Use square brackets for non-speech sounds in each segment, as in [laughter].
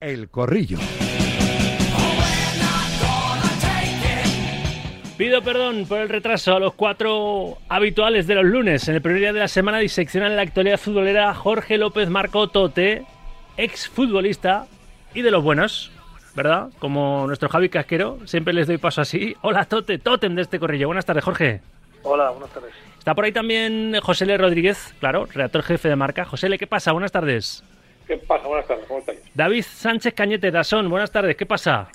El Corrillo. Pido perdón por el retraso a los cuatro habituales de los lunes. En el primer día de la semana diseccionan la actualidad futbolera Jorge López Marco Tote, ex futbolista y de los buenos, ¿verdad? Como nuestro Javi Casquero, siempre les doy paso así. Hola Tote, Totem de este corrillo. Buenas tardes, Jorge. Hola, buenas tardes. Está por ahí también José L. Rodríguez, claro, redactor jefe de marca. José L., ¿qué pasa? Buenas tardes. ¿Qué pasa? Buenas tardes, ¿cómo estáis? David Sánchez Cañete, Dasón, buenas tardes, ¿qué pasa?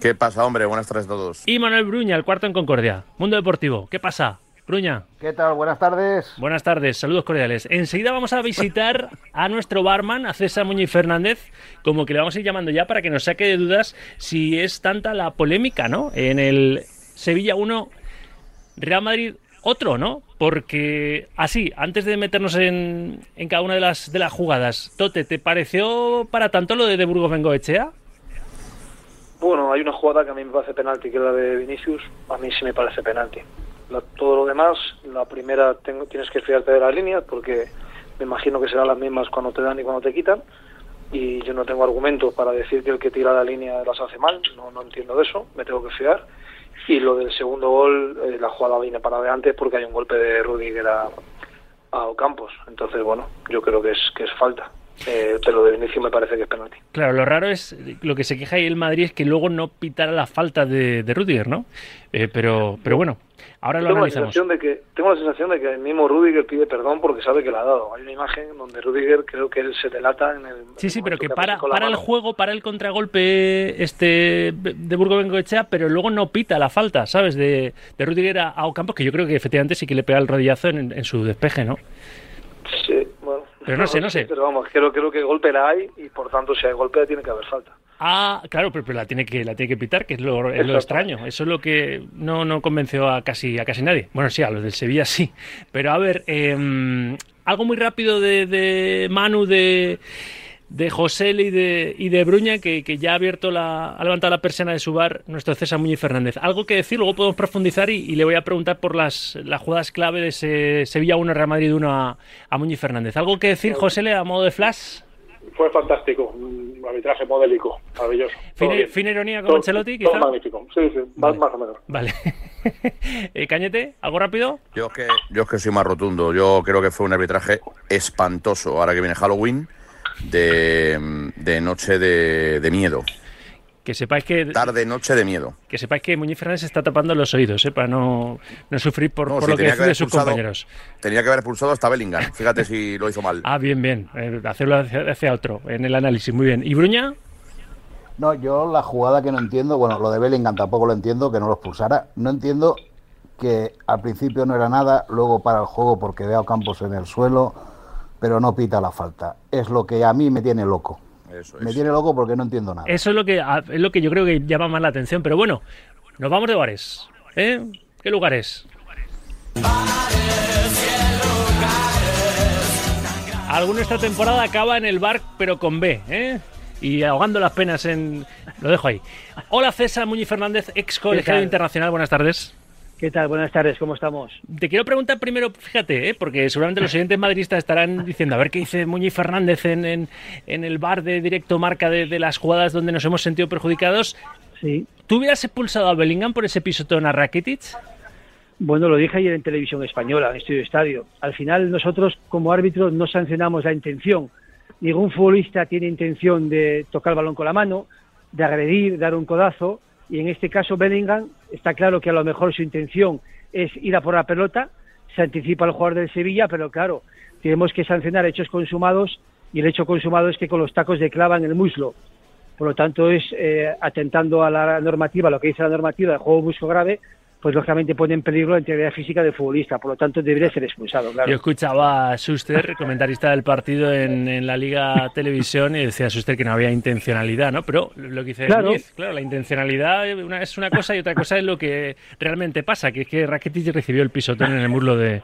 ¿Qué pasa, hombre? Buenas tardes a todos. Y Manuel Bruña, el cuarto en Concordia. Mundo Deportivo, ¿qué pasa? Bruña. ¿Qué tal? Buenas tardes. Buenas tardes, saludos cordiales. Enseguida vamos a visitar a nuestro barman, a César Muñiz Fernández, como que le vamos a ir llamando ya para que nos saque de dudas si es tanta la polémica, ¿no? En el Sevilla 1, Real Madrid otro, ¿no? Porque así, antes de meternos en, en cada una de las, de las jugadas, Tote, ¿te pareció para tanto lo de, de Burgos Bengoechea? Bueno, hay una jugada que a mí me parece penalti, que es la de Vinicius. A mí sí me parece penalti. La- todo lo demás, la primera tengo, tienes que fiarte de las líneas porque me imagino que serán las mismas cuando te dan y cuando te quitan. Y yo no tengo argumentos para decir que el que tira la línea las hace mal. No, no entiendo de eso. Me tengo que fiar. Y lo del segundo gol, eh, la jugada viene para adelante porque hay un golpe de Rudiger a, a Ocampos. Entonces, bueno, yo creo que es, que es falta. Eh, pero de Vinicius me parece que es penalti. Claro, lo raro es, lo que se queja ahí el Madrid es que luego no pitara la falta de, de Rudiger, ¿no? Eh, pero, pero bueno, ahora lo tengo la analizamos. sensación de que tengo la sensación de que el mismo Rudiger pide perdón porque sabe que la ha dado. Hay una imagen donde Rudiger creo que él se delata en el Sí, sí, pero que para, la para el juego, para el contragolpe este de Burgo Bengoechea, pero luego no pita la falta, ¿sabes? De, de Rudiger a, a Ocampos, que yo creo que efectivamente sí que le pega el rodillazo en, en su despeje, ¿no? Pero no sé, no sé. Pero vamos, creo, creo que golpe la hay y por tanto si hay golpe tiene que haber falta. Ah, claro, pero, pero la tiene que la tiene que pitar, que es lo, es lo Exacto. extraño. Eso es lo que no, no convenció a casi a casi nadie. Bueno, sí, a los del Sevilla sí. Pero a ver, eh, algo muy rápido de, de Manu, de, de José y de, y de Bruña, que, que ya ha abierto la, ha levantado la persiana de su bar, nuestro César Muñiz Fernández. Algo que decir, luego podemos profundizar y, y le voy a preguntar por las, las jugadas clave de ese Sevilla 1, Real Madrid 1 a, a Muñiz Fernández. ¿Algo que decir, José, a modo de flash? Fue fantástico, un arbitraje modélico, maravilloso. Todo Fina, ironía Todo- Ancelotti, todo quizá. magnífico, sí, sí, Vale. más, más o menos. Vale. [laughs] Eh, Cañete, ¿algo rápido? Yo es, que, yo es que soy más rotundo. Yo creo que fue un arbitraje espantoso. Ahora que viene Halloween, de, de noche de, de miedo. Que sepáis que, Tarde, noche de miedo. que sepáis que Muñiz Fernández se está tapando los oídos, ¿eh? para no, no sufrir por, No, por sí, lo que deciden haber sus compañeros. Tenía que haber expulsado hasta Bellingham. Fíjate si lo hizo mal. Ah, bien, bien. Eh, hacerlo hacia, hacia otro en el análisis, muy bien. ¿Y Bruña? No, yo la jugada que no entiendo, bueno, lo de Bellingham tampoco lo entiendo, que no lo expulsara. No entiendo que al principio no era nada, luego para el juego porque veo a Campos en el suelo, pero no pita la falta. Es lo que a mí me tiene loco. Eso Me es. tiene loco porque no entiendo nada. Eso es lo que es lo que yo creo que llama más la atención. Pero bueno, nos vamos de bares. ¿eh? ¿Qué lugares? Alguno esta temporada acaba en el bar, pero con B, ¿eh? Y ahogando las penas en... Lo dejo ahí. Hola César Muñiz Fernández, ex colegiado internacional. Buenas tardes. ¿Qué tal? Buenas tardes, ¿cómo estamos? Te quiero preguntar primero, fíjate, ¿eh? porque seguramente los siguientes madridistas estarán diciendo, a ver qué dice Muñiz Fernández en, en, en el bar de directo marca de, de las jugadas donde nos hemos sentido perjudicados. Sí. ¿Tú hubieras expulsado a Bellingham por ese pisotón a Rakitic? Bueno, lo dije ayer en televisión española, en Estudio Estadio. Al final nosotros como árbitros no sancionamos la intención. Ningún futbolista tiene intención de tocar el balón con la mano, de agredir, dar un codazo. Y en este caso Bellingham está claro que a lo mejor su intención es ir a por la pelota, se anticipa el jugador del Sevilla, pero claro, tenemos que sancionar hechos consumados y el hecho consumado es que con los tacos le clavan el muslo. Por lo tanto, es eh, atentando a la normativa, lo que dice la normativa de juego brusco grave, pues lógicamente pone en peligro la integridad física del futbolista. Por lo tanto, debería ser expulsado, claro. Yo escuchaba a Schuster, comentarista del partido en, en la Liga Televisión, y decía Schuster que no había intencionalidad, ¿no? Pero lo que dice Claro. Claro, la intencionalidad una- es una cosa y otra cosa es lo que realmente pasa, que es que Rakitic recibió el pisotón en el muslo de,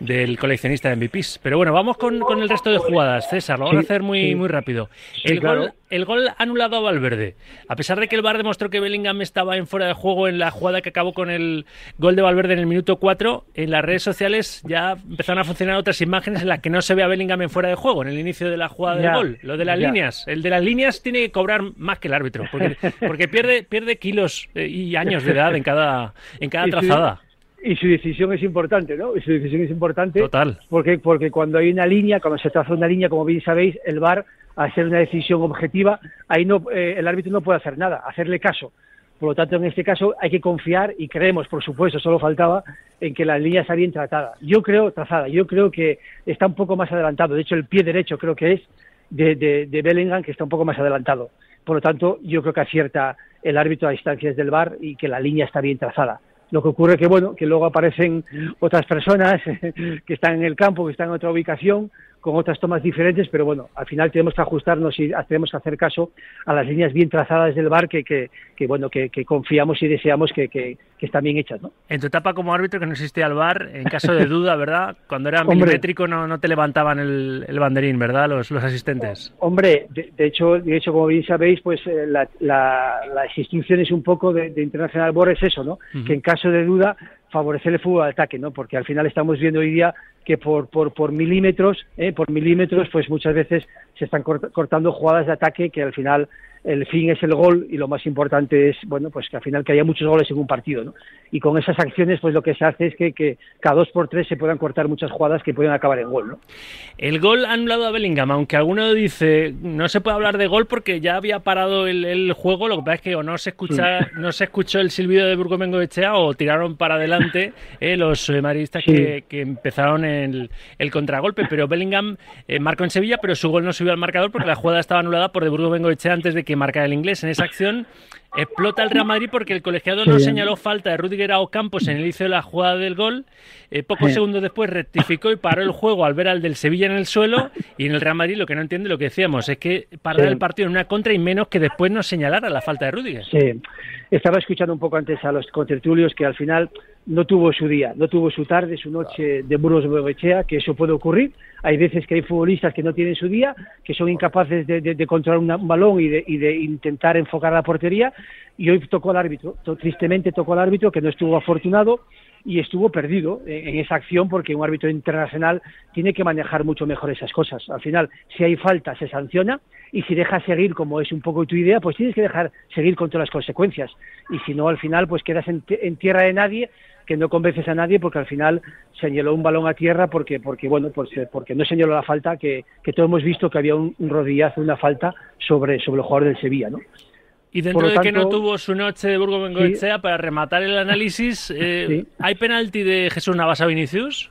del coleccionista de MVPs. Pero bueno, vamos con, con el resto de jugadas, César, lo vamos a hacer muy, sí. muy rápido. Sí, el, claro. gol, el gol anulado a Valverde. A pesar de que el VAR demostró que Bellingham estaba en fuera de juego en la jugada que acabó con el gol de Valverde en el minuto 4, en las redes sociales ya empezaron a funcionar otras imágenes en las que no se ve a Bellingham en fuera de juego, en el inicio de la jugada del Ya, gol. Lo de las ya. líneas. El de las líneas tiene que cobrar más que el árbitro, porque, [laughs] porque pierde, pierde kilos eh, y años de edad en cada, en cada trazada. Y su decisión es importante, ¿no? Y su decisión es importante. Total. Porque, porque cuando hay una línea, cuando se traza una línea, como bien sabéis, el VAR, ser una decisión objetiva, ahí no, eh, el árbitro no puede hacer nada, hacerle caso. Por lo tanto, en este caso hay que confiar y creemos, por supuesto, solo faltaba en que la línea está bien tratada. Yo creo, trazada, yo creo que está un poco más adelantado. De hecho, el pie derecho creo que es de, de, de Bellingham, que está un poco más adelantado. Por lo tanto, yo creo que acierta el árbitro a distancias del VAR y que la línea está bien trazada. Lo que ocurre que bueno, que luego aparecen otras personas [laughs] que están en el campo, que están en otra ubicación, con otras tomas diferentes, pero bueno, al final tenemos que ajustarnos y tenemos que hacer caso a las líneas bien trazadas del bar que, que, que bueno, que, que confiamos y deseamos que, están bien hechas, ¿no? En tu etapa como árbitro que no existía el VAR, en caso de duda, ¿verdad? Cuando era [laughs] Hombre. milimétrico no, no te levantaban el, el banderín, ¿verdad? Los, los asistentes. Hombre, de, de hecho, de hecho, como bien sabéis, pues eh, la, la- las instrucciones un poco de, de International Board es eso, ¿no? Que en caso de duda favorecer el fútbol al ataque, ¿no? Porque al final estamos viendo hoy día que por, por, por milímetros, ¿eh? por milímetros, pues muchas veces se están cort- cortando jugadas de ataque que al final el fin es el gol y lo más importante es, bueno, pues que al final que haya muchos goles en un partido, ¿no? Y con esas acciones, pues lo que se hace es que, que cada dos por tres se puedan cortar muchas jugadas que pueden acabar en gol, ¿no? El gol anulado a Bellingham, aunque alguno dice no se puede hablar de gol porque ya había parado el, el juego, lo que pasa es que o no se escucha, no se escuchó el silbido de Burgo Bengoechea o tiraron para adelante eh, los eh, madridistas Sí. que, que empezaron el, el contragolpe, pero Bellingham eh, marcó en Sevilla, pero su gol no subió al marcador porque la jugada estaba anulada por de Burgo Bengoechea antes de que marcara el inglés. En esa acción explota el Real Madrid porque el colegiado no señaló falta de Rudiger a Ocampos en el inicio de la jugada del gol. Eh, pocos segundos después rectificó y paró el juego al ver al del Sevilla en el suelo. Y en el Real Madrid lo que no entiende lo que decíamos es que parar el partido en una contra y menos que después no señalara la falta de Rudiger. Sí, estaba escuchando un poco antes a los contertulios que al final no tuvo su día, no tuvo su tarde, su noche de Burgos Bengoechea, que eso puede ocurrir. Hay veces que hay futbolistas que no tienen su día, que son incapaces de, de- de controlar una- un balón y de, y de intentar enfocar la portería. Y hoy tocó al árbitro, tristemente tocó al árbitro, que no estuvo afortunado y estuvo perdido en, esa acción porque un árbitro internacional tiene que manejar mucho mejor esas cosas. Al final, si hay falta, se sanciona y si dejas seguir, como es un poco tu idea, pues tienes que dejar seguir con todas las consecuencias. Y si no, al final, pues quedas en, en tierra de nadie que no convences a nadie porque al final señaló un balón a tierra porque porque bueno pues, eh, porque no señaló la falta que, que todos hemos visto que había un, un rodillazo una falta sobre sobre el jugador del Sevilla no Y dentro de que no tuvo su noche de Burgo Bengoechea, para rematar el análisis, [laughs] eh, Sí. ¿hay penalti de Jesús Navas a Vinicius?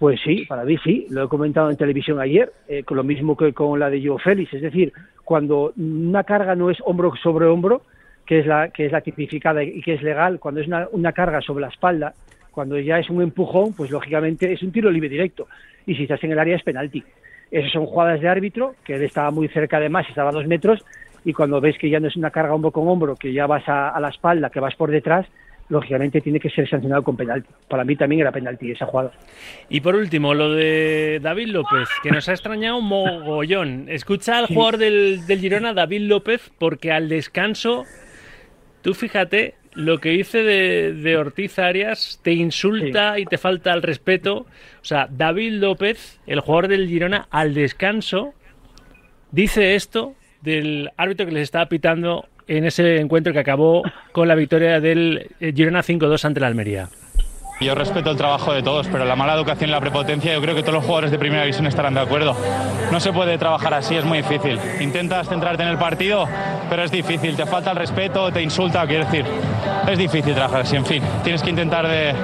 Pues sí, para mí sí, lo he comentado en televisión ayer, eh, con lo mismo que con la de Joe Félix, es decir, cuando una carga no es hombro sobre hombro, que es la que es la tipificada y que es legal, cuando es una, una carga sobre la espalda, cuando ya es un empujón, pues lógicamente es un tiro libre directo y si estás en el área es penalti. Esas son jugadas de árbitro, que él estaba muy cerca además, estaba a dos metros, y cuando ves que ya no es una carga hombro con hombro, que ya vas a, a la espalda, que vas por detrás, lógicamente tiene que ser sancionado con penalti. Para mí también era penalti esa jugada. Y por último, lo de David López, que nos ha extrañado un mogollón. Escucha al jugador del, del Girona, David López, porque al descanso, tú fíjate lo que dice de, de Ortiz Arias, te insulta y te falta el respeto. O sea, David López, el jugador del Girona, al descanso, dice esto del árbitro que les estaba pitando en ese encuentro que acabó con la victoria del eh, Girona 5-2 ante la Almería. Yo respeto el trabajo de todos, pero la mala educación y la prepotencia, yo creo que todos los jugadores de primera división estarán de acuerdo. No se puede trabajar así, es muy difícil. Intentas centrarte en el partido, pero es difícil. Te falta el respeto, te insulta, quiero decir. Es difícil trabajar así, en fin. Tienes que intentar de,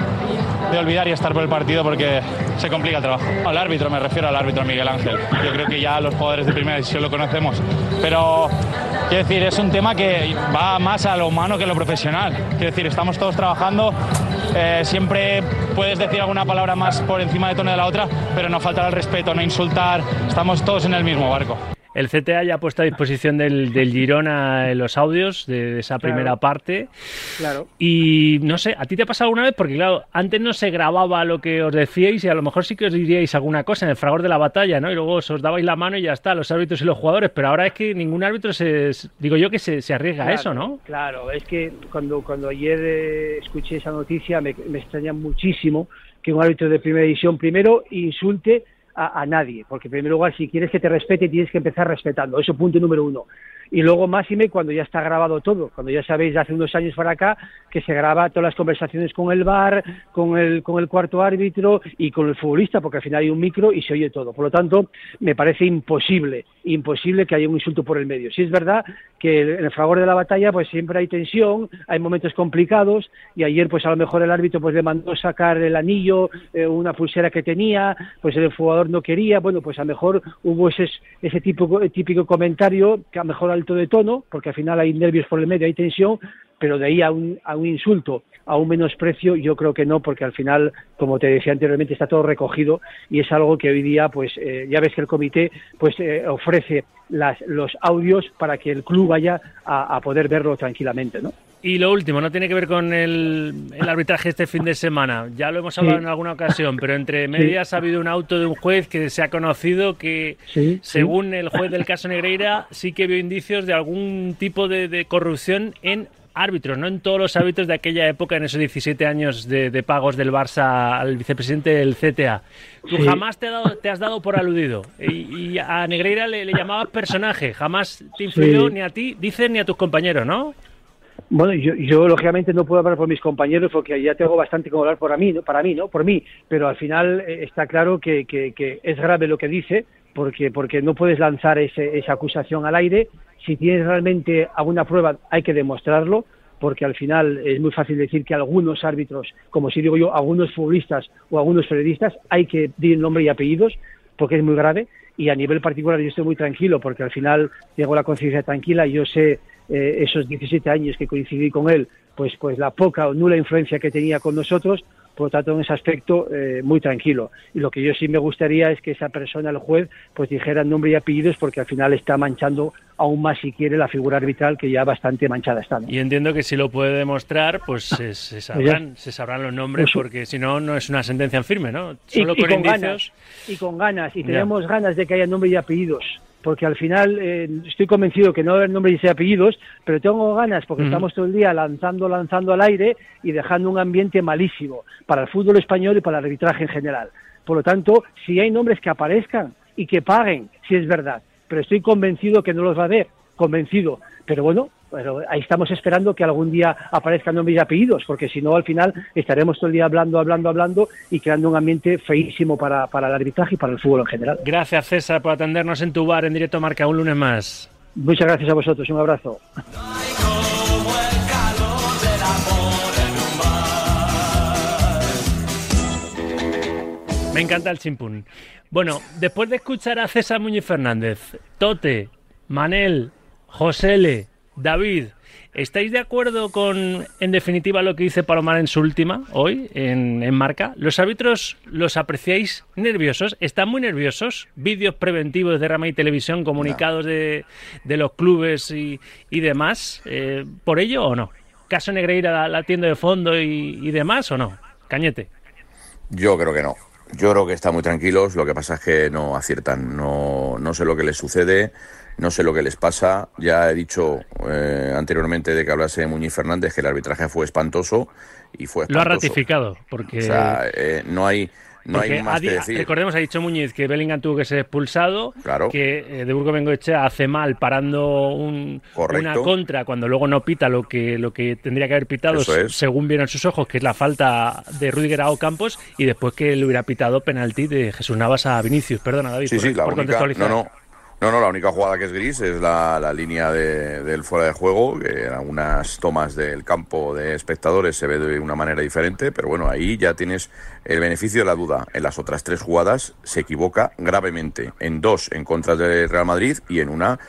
olvidar y estar por el partido porque se complica el trabajo. Al árbitro, me refiero al árbitro Miguel Ángel. Yo creo que ya los jugadores de primera división lo conocemos. Pero, quiero decir, es un tema que va más a lo humano que a lo profesional. Quiero decir, estamos todos trabajando. Eh, siempre puedes decir alguna palabra más por encima de tono de la otra, pero no faltar al respeto, no insultar. Estamos todos en el mismo barco. El CTA ya ha puesto a disposición del, del Girona los audios de, esa primera parte. Claro. Y no sé, ¿a ti te ha pasado alguna vez? Porque claro, antes no se grababa lo que os decíais y a lo mejor sí que os diríais alguna cosa en el fragor de la batalla, ¿no? Y luego os dabais la mano y ya está, los árbitros y los jugadores. Pero ahora es que ningún árbitro se, digo yo que se, se arriesga a eso, ¿no? Claro, es que cuando, cuando ayer eh, escuché esa noticia me, me extraña muchísimo que un árbitro de primera división primero insulte a, a, nadie, porque en primer lugar, si quieres que te respete, tienes que empezar respetando. Eso punto número uno. Y luego máxime cuando ya está grabado todo, cuando ya sabéis hace unos años para acá que se graba todas las conversaciones con el bar, con el, con el cuarto árbitro y con el futbolista, porque al final hay un micro y se oye todo. Por lo tanto, me parece imposible, imposible que haya un insulto por el medio. Si es verdad que en el fragor de la batalla pues siempre hay tensión, hay momentos complicados y ayer pues a lo mejor el árbitro pues le mandó sacar el anillo, eh, una pulsera que tenía, pues el jugador no quería, bueno pues a lo mejor hubo ese, ese tipo, típico comentario que a lo mejor alto de tono, porque al final hay nervios por el medio, hay tensión, pero de ahí a un, a un insulto, a un menosprecio, yo creo que no, porque al final, como te decía anteriormente, está todo recogido y es algo que hoy día, pues eh, ya ves que el comité pues eh, ofrece las, los audios para que el club vaya a, a poder verlo tranquilamente, ¿no? Y lo último, no tiene que ver con el, el, arbitraje este fin de semana. Ya lo hemos hablado sí. en alguna ocasión, pero entre medias sí. ha habido un auto de un juez que se ha conocido que, sí, según el juez del caso Negreira, sí que vio indicios de algún tipo de, de, corrupción en árbitros, no en todos los árbitros de aquella época, en esos 17 años de, de pagos del Barça al vicepresidente del CTA. Tú jamás te, dado, te, has dado por aludido. Y, y a Negreira le, le, llamabas personaje. Jamás te influyó ni a ti, dicen, ni a tus compañeros, ¿no? Bueno, yo, yo, lógicamente no puedo hablar por mis compañeros porque ya tengo bastante como hablar por mí, ¿no? para mí, ¿no? Por mí, pero al final eh, está claro que, que, que, es grave lo que dice porque porque no puedes lanzar ese, esa acusación al aire. Si tienes realmente alguna prueba, hay que demostrarlo porque al final es muy fácil decir que algunos árbitros, como si digo yo, algunos futbolistas o algunos periodistas, hay que decir nombre y apellidos porque es muy grave y a nivel particular yo estoy muy tranquilo porque al final tengo la conciencia tranquila y yo sé eh, esos 17 años que coincidí con él, pues, pues la poca o nula influencia que tenía con nosotros, por lo tanto en ese aspecto eh, muy tranquilo. Y lo que yo sí me gustaría es que esa persona, el juez, pues dijera nombre y apellidos porque al final está manchando aún más si quiere la figura arbitral que ya bastante manchada está. ¿no? Y entiendo que si lo puede demostrar, pues se, se [laughs] sabrán, se sabrán los nombres Pues porque si no, no es una sentencia en firme, ¿no? Solo y, y con, con ganas, y con ganas, y tenemos ya. ganas de que haya nombre y apellidos porque al final eh, estoy convencido que no haber nombres y apellidos, pero tengo ganas porque uh -huh. estamos todo el día lanzando, lanzando al aire y dejando un ambiente malísimo para el fútbol español y para el arbitraje en general. Por lo tanto, si hay nombres que aparezcan y que paguen, si es verdad, pero estoy convencido que no los va a haber, convencido. Pero bueno, pero ahí estamos esperando que algún día aparezcan nombres y apellidos, porque si no, al final estaremos todo el día hablando, hablando, hablando y creando un ambiente feísimo para, para el arbitraje y para el fútbol en general. Gracias, César, por atendernos en tu bar en directo Marca un lunes más. Muchas gracias a vosotros, un abrazo. Me encanta el chimpún. Bueno, después de escuchar a César Muñoz Fernández, Tote, Manel, Josele, David, ¿estáis de acuerdo con, en definitiva, lo que dice Palomar en su última, hoy, en, en, Marca? ¿Los árbitros los apreciáis nerviosos? ¿Están muy nerviosos? ¿Vídeos preventivos de Rama y Televisión, comunicados no. de, de, los clubes y, y demás? Eh, ¿Por ello o no? ¿Caso Negreira la, la tienda de fondo y, y demás o no? Cañete. Yo creo que no. Yo creo que están muy tranquilos, lo que pasa es que no aciertan, no, no sé lo que les sucede, no sé lo que les pasa. Ya he dicho eh, anteriormente de que hablase de Muñiz Fernández que el arbitraje fue espantoso y fue espantoso. Lo ha ratificado, porque... O sea, eh, no hay... No hay más que decir. Recordemos, ha dicho Muñiz que Bellingham tuvo que ser expulsado, claro. que eh, de Burgo Bengoechea hace mal parando un, una contra cuando luego no pita lo que lo que tendría que haber pitado es. según vieron sus ojos, que es la falta de Rudiger a Campos, y después que le hubiera pitado penalti de Jesús Navas a Vinicius. Perdona, David, sí, por, sí, la por única. No, no. No, no, la única jugada que es gris es la, la línea de, del fuera de juego, que en algunas tomas del campo de espectadores se ve de una manera diferente, pero bueno, ahí ya tienes el beneficio de la duda. En las otras tres jugadas se equivoca gravemente. En dos en contra del Real Madrid y en una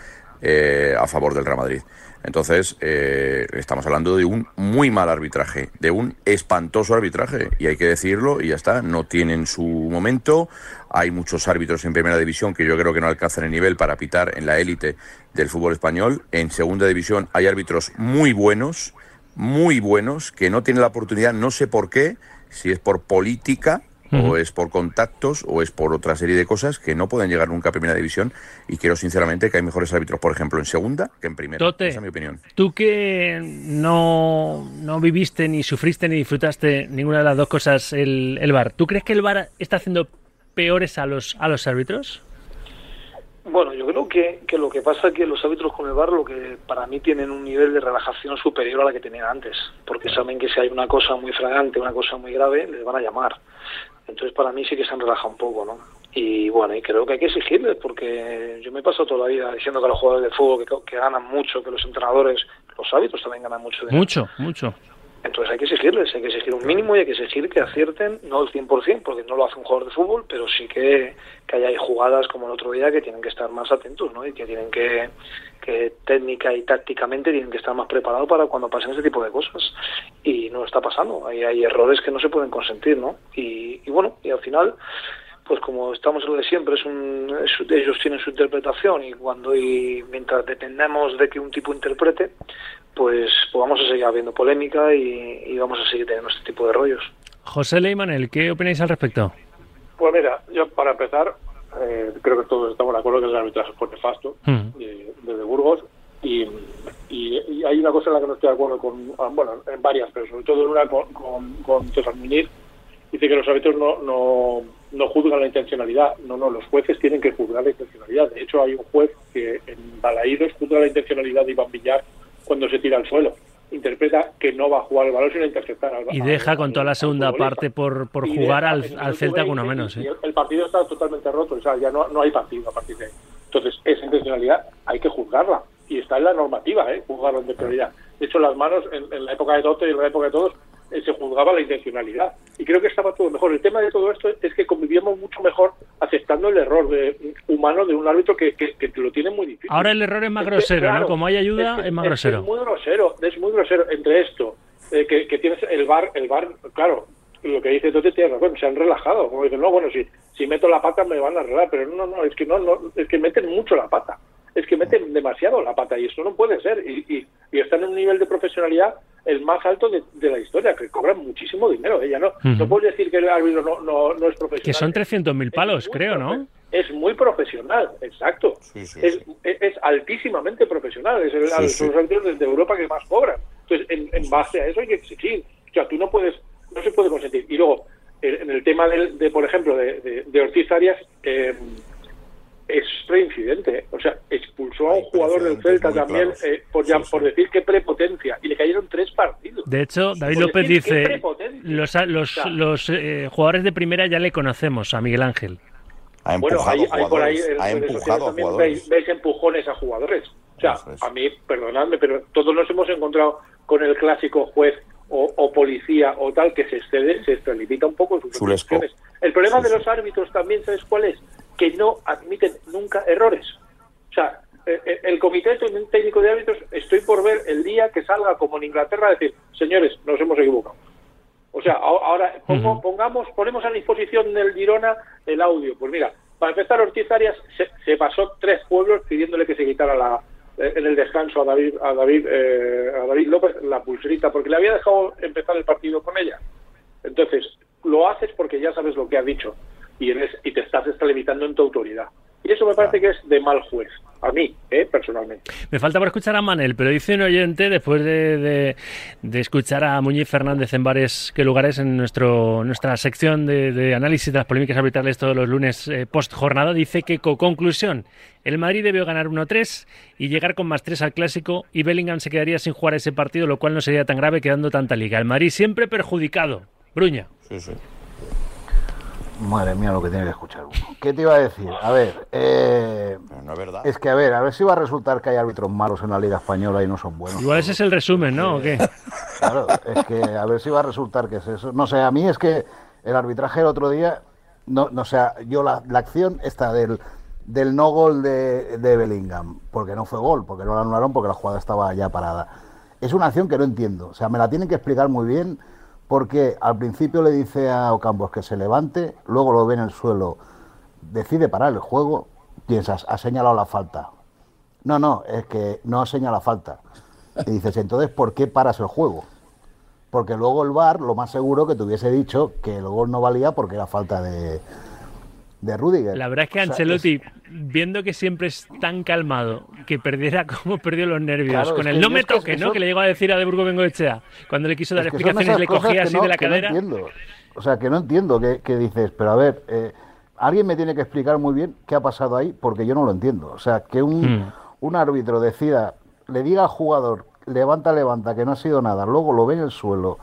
eh, a favor del Real Madrid. Entonces, eh, estamos hablando de un muy mal arbitraje, de un espantoso arbitraje, y hay que decirlo, y ya está, no tienen su momento. Hay muchos árbitros en primera división que yo creo que no alcanzan el nivel para pitar en la élite del fútbol español. En segunda división hay árbitros muy buenos, muy buenos, que no tienen la oportunidad, no sé por qué, si es por política o es por contactos o es por otra serie de cosas que no pueden llegar nunca a primera división y creo sinceramente que hay mejores árbitros, por ejemplo, en segunda que en primera. Tote, Esa es mi opinión. Tú que no, no viviste, ni sufriste, ni disfrutaste ninguna de las dos cosas el, el VAR, ¿tú crees que el VAR está haciendo peores a los, a los árbitros? Bueno, yo creo que, que lo que pasa es que los árbitros con el VAR lo que para mí tienen un nivel de relajación superior a la que tenían antes, porque saben que si hay una cosa muy fragante, una cosa muy grave, les van a llamar. Entonces para mí sí que se han relajado un poco, ¿no? Y bueno, y creo que hay que exigirles, porque yo me he pasado toda la vida diciendo que los jugadores de fútbol que, que ganan mucho, que los entrenadores, los árbitros también ganan mucho dinero. Mucho, mucho. Entonces hay que exigirles, hay que exigir un mínimo y hay que exigir que acierten, no el 100%, porque no lo hace un jugador de fútbol, pero sí que, que haya jugadas como el otro día que tienen que estar más atentos, ¿no? Y que tienen que, que técnica y tácticamente tienen que estar más preparados para cuando pasen ese tipo de cosas. Y no está pasando, hay, hay errores que no se pueden consentir, ¿no? Y, y bueno, y al final pues como estamos en lo de siempre, es un, es- ellos tienen su interpretación y cuando y mientras dependemos de que un tipo interprete, pues, pues vamos a seguir habiendo polémica y, y vamos a seguir teniendo este tipo de rollos. José Leymanel, ¿qué opináis al respecto? Pues mira, yo para empezar, eh, creo que todos estamos de acuerdo que el arbitraje fue nefasto Hmm. de, desde Burgos y, y- y hay una cosa en la que no estoy de acuerdo con, ah, bueno, en varias, pero sobre todo en una con, con, con César Muñiz, dice que los árbitros no, no, no juzgan la intencionalidad. No, no, los jueces tienen que juzgar la intencionalidad. De hecho, hay un juez que en Balaídos juzga la intencionalidad de Iván Villar cuando se tira al suelo. Interpreta que no va a jugar el balón sino interceptar al Y deja con toda la segunda parte por, por jugar al, al Celta con 20, uno menos. ¿eh? El partido está totalmente roto, o sea, ya no, no hay partido a partir de ahí. Entonces, esa intencionalidad hay que juzgarla. Y está en la normativa, ¿eh? Juzgar la intencionalidad. De hecho, las manos, en, en la época de Tote y en la época de todos, eh, se juzgaba la intencionalidad. Y creo que estaba todo mejor. El tema de todo esto es que convivíamos mucho mejor aceptando el error de, humano de un árbitro que, que, que te lo tiene muy difícil. Ahora el error es más grosero, ¿no? claro, Como hay ayuda, que- es más grosero. Es muy grosero, es muy grosero. Entre esto, eh, que, que tienes el bar, el bar, claro, lo que dice Tote tiene razón, se han relajado. Como dicen, no, bueno, si, si meto la pata me van a arreglar, pero no, no, es que no, no, es que meten mucho la pata. Es que meten demasiado la pata y eso no puede ser. Y, y, y están en un nivel de profesionalidad el más alto de, de la historia, que cobran muchísimo dinero. ¿eh? Ya no, no puedes decir que el árbitro no, no, no es profesional. Que son 300.000 palos, Es creo, ¿no? Es muy profesional, exacto. Sí, sí, es, sí. es- es altísimamente profesional. Es el, Sí, son sí. los árbitros de Europa que más cobran. Entonces, en, en base a eso hay que exigir. O sea, tú no puedes, no se puede consentir. Y luego, en en el tema del- de, por ejemplo, de, de, de Ortiz Arias, eh, es reincidente. O sea, expulsó a un jugador del Celta también eh, por, ya- Sí, por decir que prepotencia. Y le cayeron tres partidos. De hecho, David López dice, los, los, los eh, jugadores de primera ya le conocemos, a Miguel Ángel. Ha Bueno, empujado hay, hay por ahí ha empujado a también jugadores. veis, veis empujones a jugadores. O sea, es. a mí, perdonadme, pero todos nos hemos encontrado con el clásico juez o, o policía o tal que se excede, se extralimita un poco en sus decisiones. El problema Sí, de sí. los árbitros también, ¿sabes cuál es? Que no admiten errores. O sea, eh, eh, el comité técnico de árbitros, estoy por ver el día que salga como en Inglaterra decir, señores, nos hemos equivocado. O sea, a- ahora pongo- pongamos, ponemos a disposición del Girona el audio. Pues mira, para empezar, Ortiz Arias se, se pasó tres pueblos pidiéndole que se quitara la, eh, en el descanso a David, a David, eh, a David López la pulserita, porque le había dejado empezar el partido con ella. Entonces, lo haces porque ya sabes lo que ha dicho y, eres, y te estás extralimitando en tu autoridad. Y eso me parece que es de mal juez, a mí, eh, personalmente. Me falta por escuchar a Manel, pero dice un oyente, después de, de- de escuchar a Muñiz Fernández en varios que lugares en nuestro, nuestra sección de, de análisis de las polémicas arbitrales todos los lunes eh, post jornada, dice que, co conclusión, el Madrid debió ganar 1-3 y llegar con más 3 al clásico y Bellingham se quedaría sin jugar ese partido, lo cual no sería tan grave quedando tanta liga. El Madrid siempre perjudicado. Bruña. Sí, sí. Madre mía, lo que tiene que escuchar uno. ¿Qué te iba a decir? A ver, eh, no es verdad. es que a ver, a ver si va a resultar que hay árbitros malos en la Liga Española y no son buenos. Igual ese es el resumen, ¿no? ¿O qué? [laughs] Claro, es que a ver si va a resultar que es eso. No sé, a mí es que el arbitraje el otro día, no, no o sea, yo la, la acción esta del, del no gol de, de Bellingham, porque no fue gol, porque no lo anularon porque la jugada estaba ya parada. Es una acción que no entiendo, o sea, me la tienen que explicar muy bien porque al principio le dice a Ocampos que se levante, luego lo ve en el suelo, decide parar el juego, piensas, ha señalado la falta. No, no, es que no señala falta. Y dices, entonces, ¿por qué paras el juego? Porque luego el VAR, lo más seguro que te hubiese dicho que el gol no valía porque era falta de, de Rudiger. La verdad es que Ancelotti, viendo que siempre es tan calmado, que perdiera [laughs] como perdió los nervios, Claro, con el no me toque, eso- ¿no? Que le llegó a decir a De Burgo Bengoechea, cuando le quiso dar Es que son explicaciones le cogía así no- de la que no cadera. entiendo. O sea, que no entiendo que, que dices, pero a ver, eh, alguien me tiene que explicar muy bien qué ha pasado ahí, porque yo no lo entiendo. O sea, que un, Mm. un árbitro decida, le diga al jugador, levanta, levanta, que no ha sido nada, luego lo ve en el suelo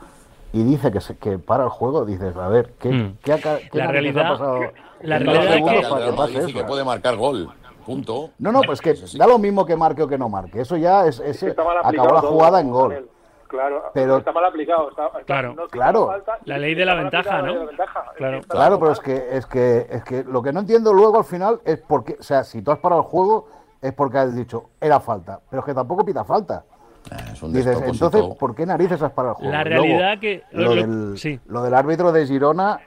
y dice que, se, que para el juego, dices, a ver, ¿qué, Mm. qué ha, ca- qué La realidad- ha pasado? la realidad dos es que- para que pase dice eso? que puede marcar gol. Punto. No, no, pues que da lo mismo que marque o que no marque. Eso ya es, es- acabó la jugada en gol. Claro, Pero- está mal aplicado. Está, está- Claro. no Claro. falta La ley de la ventaja, la ¿no? ley de la ventaja. Es que Claro. Claro, pero es que, es que es que lo que no entiendo luego al final es porque, o sea, si tú has parado el juego es porque has dicho era falta, pero es que tampoco pita falta. Eh, Es un Dices, despropósito. entonces, ¿por qué narices has parado el juego? La Y luego, realidad que- lo, lo- del, sí. lo del árbitro de Girona,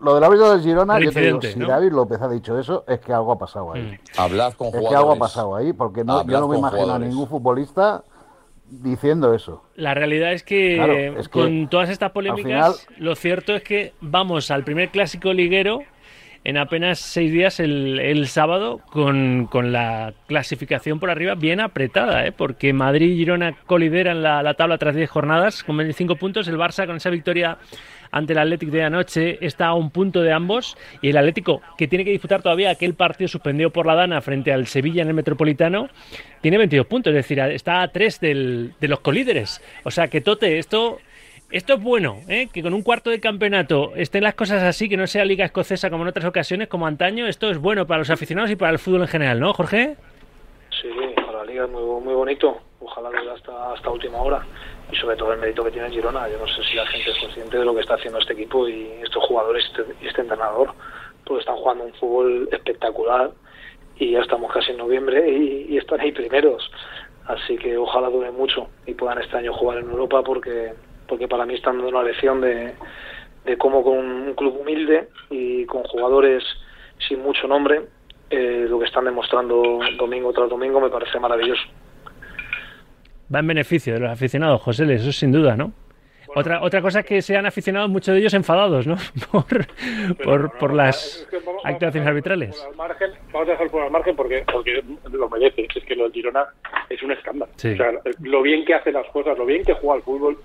lo del árbitro de Girona, yo te digo, si ¿no? David López ha dicho eso, es que algo ha pasado ahí. Mm. Hablad con Es que jugadores. algo ha pasado ahí, porque no, yo no me imagino a jugadores. ningún futbolista diciendo eso. La realidad es que, Claro, es que con todas estas polémicas, final- lo cierto es que vamos al primer clásico liguero en apenas seis días el, sábado con, con la clasificación por arriba bien apretada, ¿eh? porque Madrid y Girona colideran la, la tabla tras 10 jornadas con 25 puntos, el Barça con esa victoria ante el Atlético de anoche está a un punto de ambos y el Atlético que tiene que disputar todavía aquel partido suspendido por la Dana frente al Sevilla en el Metropolitano tiene 22 puntos, es decir, está a 3 del, de los colíderes. O sea que Tote, esto esto es bueno, ¿eh? que con un cuarto de campeonato estén las cosas así, que no sea liga escocesa como en otras ocasiones, como antaño. Esto es bueno para los aficionados y para el fútbol en general, ¿no, Jorge? Sí, para la liga es muy, muy bonito. Ojalá dure hasta, hasta última hora. Y sobre todo el mérito que tiene Girona. Yo no sé si la gente es consciente de lo que está haciendo este equipo y estos jugadores y este, y este entrenador. Porque están jugando un fútbol espectacular y ya estamos casi en noviembre y, y están ahí primeros. Así que ojalá dure mucho y puedan este año jugar en Europa porque, porque para mí están dando una lección de, de cómo con un club humilde y con jugadores sin mucho nombre, eh, lo que están demostrando domingo tras domingo me parece maravilloso. Va en beneficio de los aficionados, José, eso sin duda, ¿no? Otra, otra cosa es que sean aficionados muchos de ellos enfadados, ¿no? [laughs] Por, por, por las Es que vamos- vamos a actuaciones arbitrales. por al margen, vamos a dejar por al margen porque, porque lo merece. Es que lo del Girona es un escándalo. Sí. O sea, lo bien que hace las cosas, lo bien que juega al fútbol,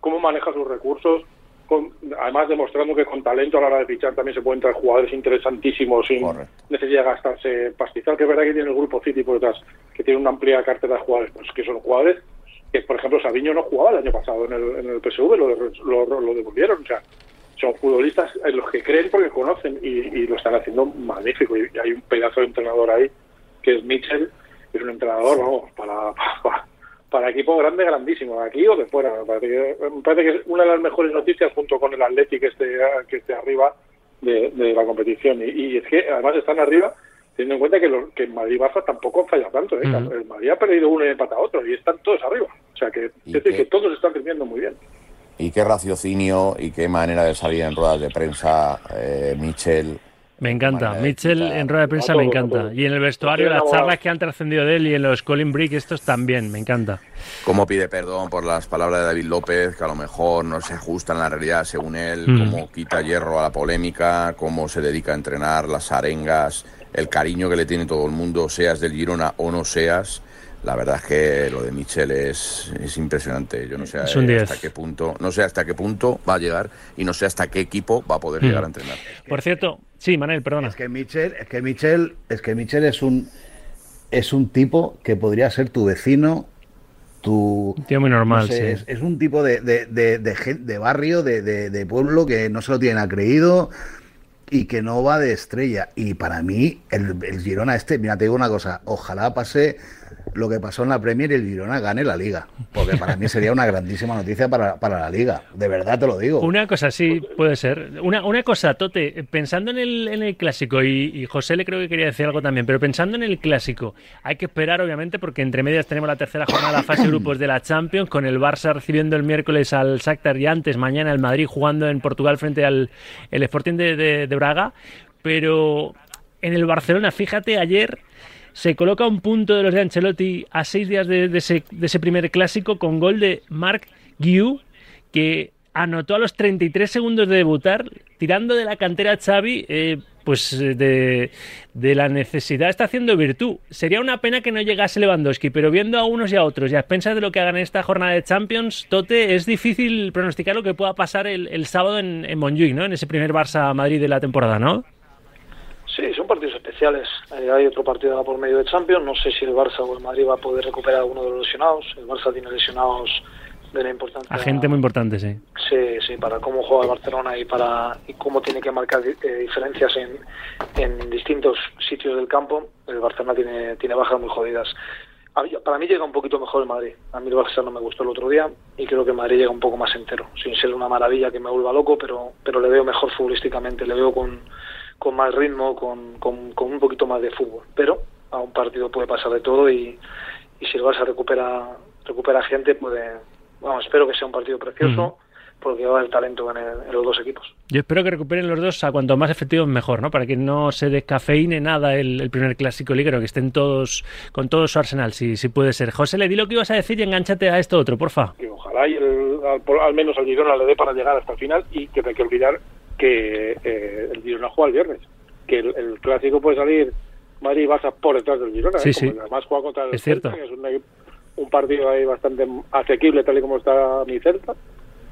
cómo maneja sus recursos, con- además demostrando que con talento a la hora de fichar también se pueden traer jugadores interesantísimos sin Correcto. necesidad de gastarse pastizal, que es verdad que tiene el grupo City por detrás, que tiene una amplia cartera de jugadores, pues que son jugadores que, por ejemplo, Sabiño no jugaba el año pasado en el, en el PSV, lo, lo, lo devolvieron, o sea, son futbolistas en los que creen porque conocen y, y lo están haciendo magnífico. Y hay un pedazo de entrenador ahí que es Mitchell, que es un entrenador, vamos, para, [laughs] para, para equipo grande, grandísimo, de aquí o de fuera. Me parece, que, me parece que es una de las mejores noticias junto con el Athletic que esté, que esté arriba de, de la competición. Y, y es que además están arriba teniendo en cuenta que, los, que Madrid y Barça tampoco han fallado tanto. ¿eh? El Madrid ha perdido uno y empatado otro y están todos arriba. O sea es que todos están rindiendo muy bien. Y qué raciocinio y qué manera de salir en ruedas de prensa, eh, Michel. Me encanta. Manera de Mitchell en rueda de prensa me todo, a encanta. todo. Y en el vestuario, las charlas que han trascendido de él y en los Colin Brick, estos también, me encanta. Cómo pide perdón por las palabras de David López, que a lo mejor no se ajustan a la realidad según él, Mm. cómo quita hierro a la polémica, cómo se dedica a entrenar las arengas, el cariño que le tiene todo el mundo, seas del Girona o no seas. La verdad es que lo de Michel es, es impresionante. Yo no sé Es un hasta 10. qué punto, no sé hasta qué punto va a llegar y no sé hasta qué equipo va a poder Mm. llegar a entrenar. Por cierto, sí, Manel, perdona. Es que Michel, es que Michel, es que Michel es un es un tipo que podría ser tu vecino, tu Un tío muy normal, no sé, sí. es, es un tipo de, de, de, de barrio, de, de- de pueblo que no se lo tienen creído y que no va de estrella. Y para mí, el, el Girona este, mira, te digo una cosa, ojalá pase lo que pasó en la Premier y el Girona gane la Liga. Porque para mí sería una grandísima noticia para, para la Liga. De verdad te lo digo. Una cosa, sí, puede ser. Una, una cosa, Tote, pensando en el, en el clásico, y, José le creo que quería decir algo también, pero pensando en el clásico, hay que esperar, obviamente, porque entre medias tenemos la tercera jornada de la fase de grupos de la Champions, con el Barça recibiendo el miércoles al Shakhtar y antes mañana el Madrid jugando en Portugal frente al el Sporting de- de Braga. Pero en el Barcelona, fíjate, ayer se coloca un punto de los de Ancelotti a seis días de, ese, primer clásico con gol de Marc Guiu, que anotó a los 33 segundos de debutar, tirando de la cantera a Xavi, eh, pues eh, de, de la necesidad está haciendo virtud. Sería una pena que no llegase Lewandowski, pero viendo a unos y a otros y a expensas de lo que hagan en esta jornada de Champions, Tote, es difícil pronosticar lo que pueda pasar el, sábado en, en ¿no? En ese primer Barça-Madrid de la temporada, ¿no? Sí, son partidos especiales. Eh, hay otro partido por medio de Champions. No sé si el Barça o el Madrid va a poder recuperar a uno de los lesionados. El Barça tiene lesionados de la importancia. A gente muy importante, sí. Sí, sí, para cómo juega el Barcelona y para y cómo tiene que marcar eh, diferencias en, en distintos sitios del campo, el Barcelona tiene, tiene bajas muy jodidas. A mí- Para mí llega un poquito mejor el Madrid. A mí el Barça no me gustó el otro día y creo que el Madrid llega un poco más entero. Sin ser una maravilla que me vuelva loco, pero, pero le veo mejor futbolísticamente, le veo con, con más ritmo, con, con, con un poquito más de fútbol. Pero a un partido puede pasar de todo y, y si el Barça recupera, recupera gente, puede... Vamos, espero que sea un partido precioso porque va haber talento en, el- en los dos equipos. Yo espero que recuperen los dos a cuanto más efectivos mejor, ¿no? Para que no se descafeine nada el, el primer clásico liguero, que estén todos con todo su arsenal, si, si puede ser. José, le di lo que ibas a decir y enganchate a esto otro, porfa. que ojalá y el- al, por- al menos al Girona le dé para llegar hasta el final y que no hay que olvidar que eh, el Girona juega el viernes, que el, el clásico puede salir Madrid y Barça por detrás del Girona, Sí, ¿eh? sí. Como además juega contra el Es cierto. Celta, que es un, un partido ahí bastante asequible tal y como está mi Celta.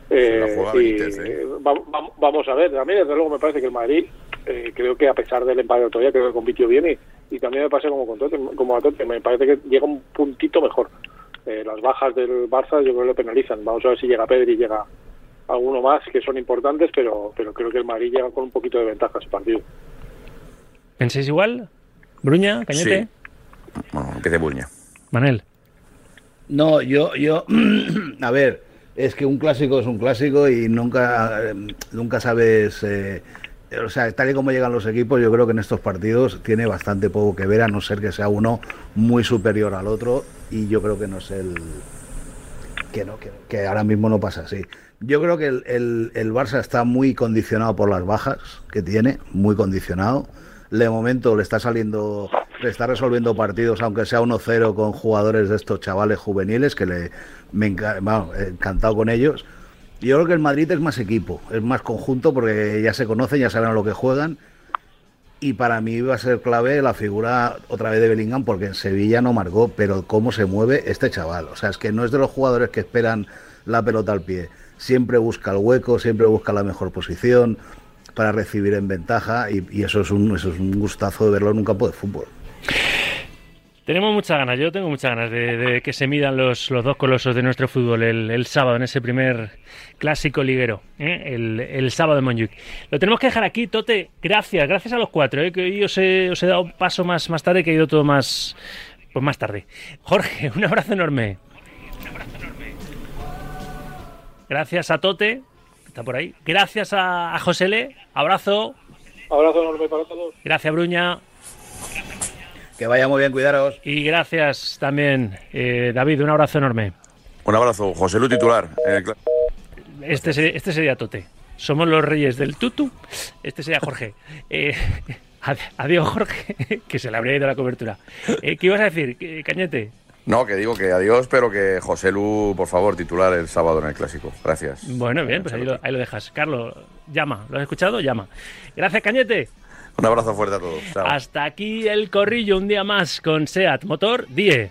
Eh, y ¿eh? va- va- vamos a ver, a mí desde luego me parece que el Madrid, eh, creo que a pesar del empate de otro día, creo que compitió bien y, y también me pasa como con Tote, como a Tote, me parece que llega un puntito mejor. Eh, las bajas del Barça yo creo que lo penalizan. Vamos a ver si llega Pedri y llega alguno más que son importantes, pero pero creo que el Madrid llega con un poquito de ventaja a ese partido. ¿Pensáis igual? ¿Bruña? ¿Cañete? Sí. Bueno, empiece Buña. Manel. No, yo, yo, [clears throat] a ver, es que un clásico es un clásico y nunca, eh, nunca sabes, eh, o sea, tal y como llegan los equipos, yo creo que en estos partidos tiene bastante poco que ver, a no ser que sea uno muy superior al otro y yo creo que no es el, que no, que, que ahora mismo no pasa así. Yo creo que el, el, el Barça está muy condicionado por las bajas que tiene, muy condicionado. De momento le está saliendo, le está resolviendo partidos, aunque sea 1-0 con jugadores de estos chavales juveniles, que le me enca- encantado con ellos. Yo creo que el Madrid es más equipo, es más conjunto porque ya se conocen, ya saben lo que juegan. Y para mí va a ser clave la figura otra vez de Bellingham porque en Sevilla no marcó, pero cómo se mueve este chaval. O sea, es que no es de los jugadores que esperan la pelota al pie. Siempre busca el hueco, siempre busca la mejor posición para recibir en ventaja y, y eso es un eso es un gustazo de verlo en un campo de fútbol. Tenemos muchas ganas, yo tengo muchas ganas de, de que se midan los, los dos colosos de nuestro fútbol el, el sábado en ese primer clásico liguero, ¿eh? el, el sábado de Montjuic. Lo tenemos que dejar aquí, Tote. Gracias, gracias a los cuatro, ¿eh? que hoy os he, os he dado un paso más, más tarde, que ha ido todo más, pues más tarde. Jorge, [laughs] un abrazo enorme. Gracias a Tote, que está por ahí. Gracias a, a José Le, abrazo. Abrazo enorme para todos. Gracias, Bruña. Que vaya muy bien, cuidaros. Y gracias también, eh, David, un abrazo enorme. Un abrazo, José Lu titular. en el cla- Este, se- este sería Tote. Somos los reyes del tutu. Este sería Jorge. [laughs] Eh, [laughs] ad- adiós, Jorge, [laughs] que se le habría ido la cobertura. Eh, ¿Qué ibas a decir, ¿Qué- Cañete? No, que digo que adiós, pero que José Lu, por favor, titular el sábado en el clásico. Gracias. Bueno, bien, pues ahí lo, ahí lo dejas. Carlos, llama. ¿Lo has escuchado? Llama. Gracias, Cañete. Un abrazo fuerte a todos. Hasta aquí el corrillo, un día más con SEAT Motor 10.